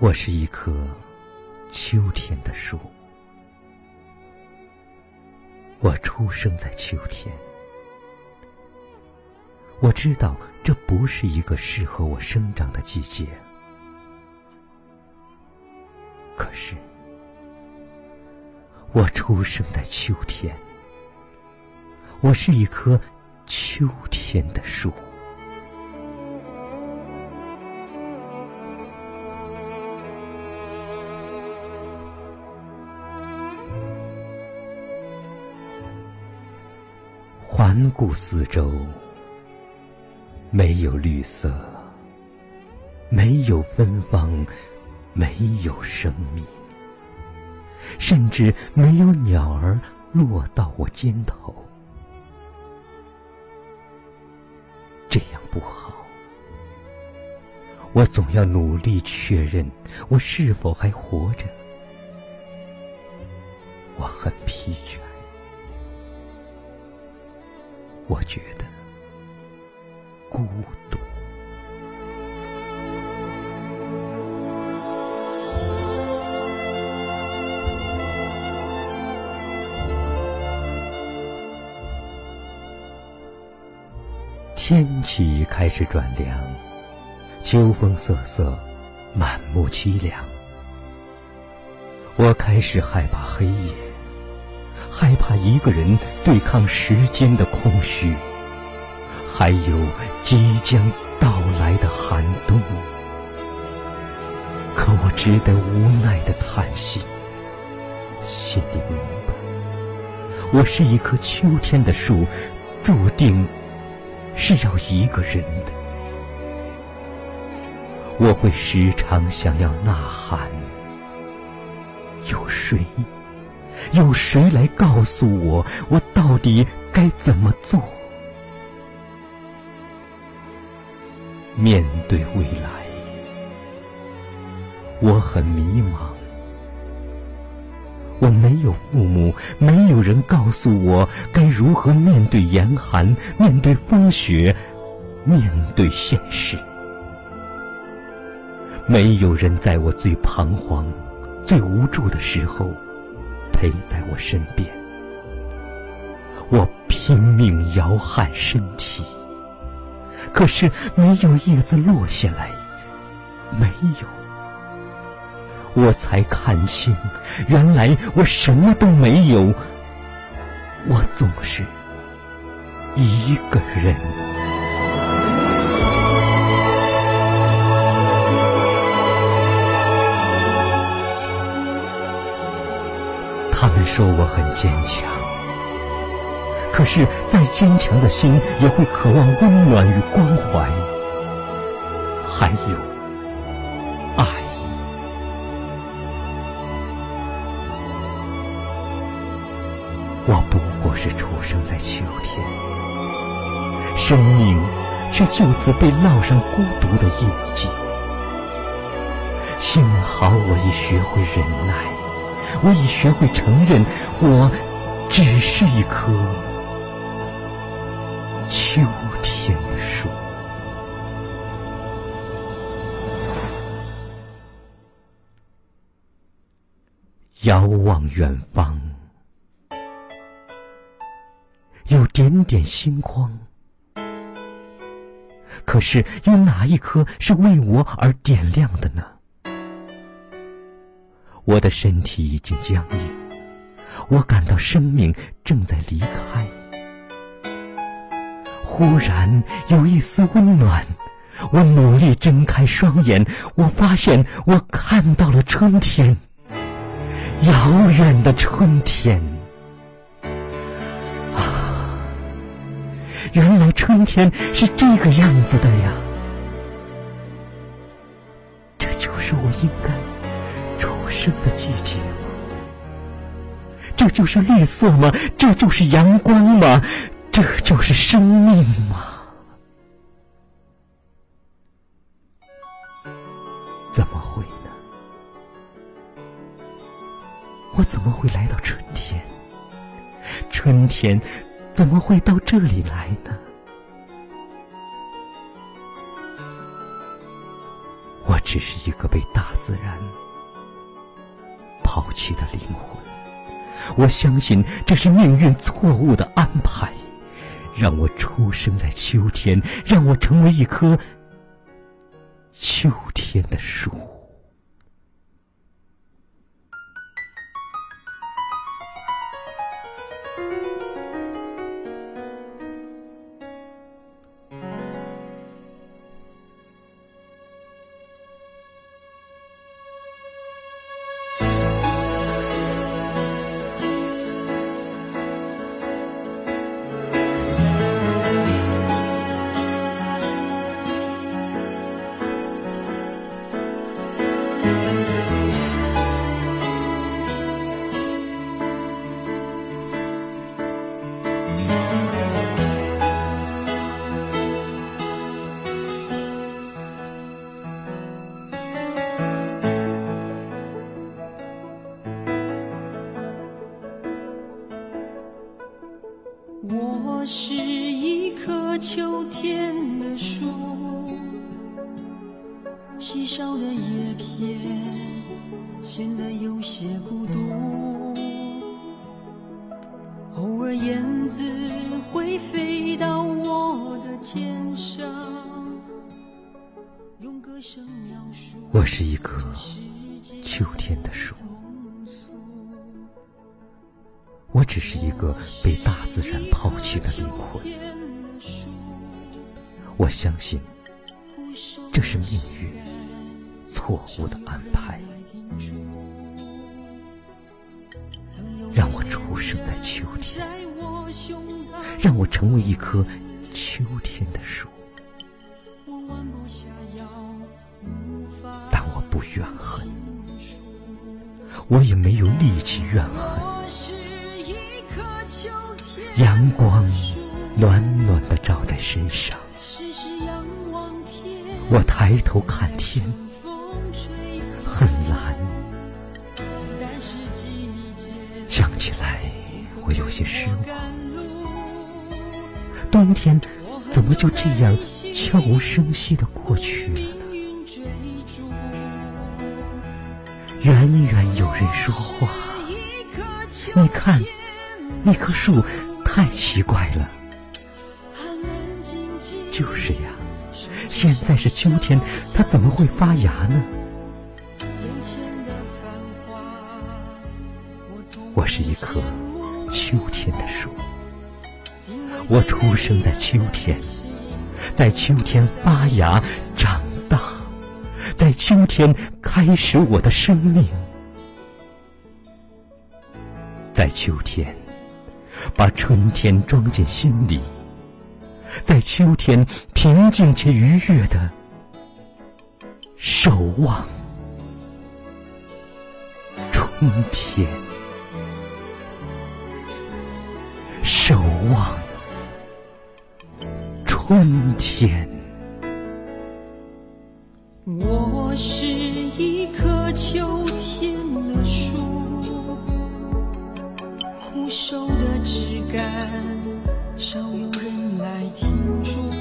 我是一棵秋天的树，我出生在秋天。我知道这不是一个适合我生长的季节，可是我出生在秋天。我是一棵秋天的树。环顾四周，没有绿色，没有芬芳，没有生命，甚至没有鸟儿落到我肩头。这样不好，我总要努力确认我是否还活着。我很疲倦。我觉得孤独。天气开始转凉，秋风瑟瑟，满目凄凉。我开始害怕黑夜。害怕一个人对抗时间的空虚，还有即将到来的寒冬。可我只得无奈的叹息，心里明白，我是一棵秋天的树，注定是要一个人的。我会时常想要呐喊，有谁？有谁来告诉我，我到底该怎么做？面对未来，我很迷茫。我没有父母，没有人告诉我该如何面对严寒，面对风雪，面对现实。没有人在我最彷徨、最无助的时候。陪在我身边，我拼命摇撼身体，可是没有叶子落下来，没有。我才看清，原来我什么都没有，我总是一个人。说我很坚强，可是再坚强的心也会渴望温暖与关怀，还有爱。我不过是出生在秋天，生命却就此被烙上孤独的印记。幸好我已学会忍耐。我已学会承认，我只是一棵秋天的树。遥望远方，有点点星光，可是有哪一颗是为我而点亮的呢？我的身体已经僵硬，我感到生命正在离开。忽然有一丝温暖，我努力睁开双眼，我发现我看到了春天，遥远的春天。啊，原来春天是这个样子的呀！这就是我应该。生的季节吗？这就是绿色吗？这就是阳光吗？这就是生命吗？怎么会呢？我怎么会来到春天？春天怎么会到这里来呢？我。只是一个被大自然抛弃的灵魂。我相信这是命运错误的安排，让我出生在秋天，让我成为一棵秋天的树。我是一棵秋天的树，稀少的叶片显得有些孤独。偶尔燕子会飞到我的肩上，用歌声描述。我是一棵秋天的树。我只是一个被大自然抛弃的灵魂。我相信，这是命运错误的安排，让我出生在秋天，让我成为一棵秋天的树。但我不怨恨，我也没有力气怨恨。阳光暖暖的照在身上，我抬头看天，很蓝。想起来，我有些失望。冬天怎么就这样悄无声息的过去了呢？远远有人说话，你看，那棵树。太奇怪了，就是呀，现在是秋天，它怎么会发芽呢？我是一棵秋天的树，我出生在秋天，在秋天发芽长大，在秋天开始我的生命，在秋天。把春天装进心里，在秋天平静且愉悦的守望春天，守望春天。我是一棵秋天的树。枯瘦的枝干，少有人来停驻。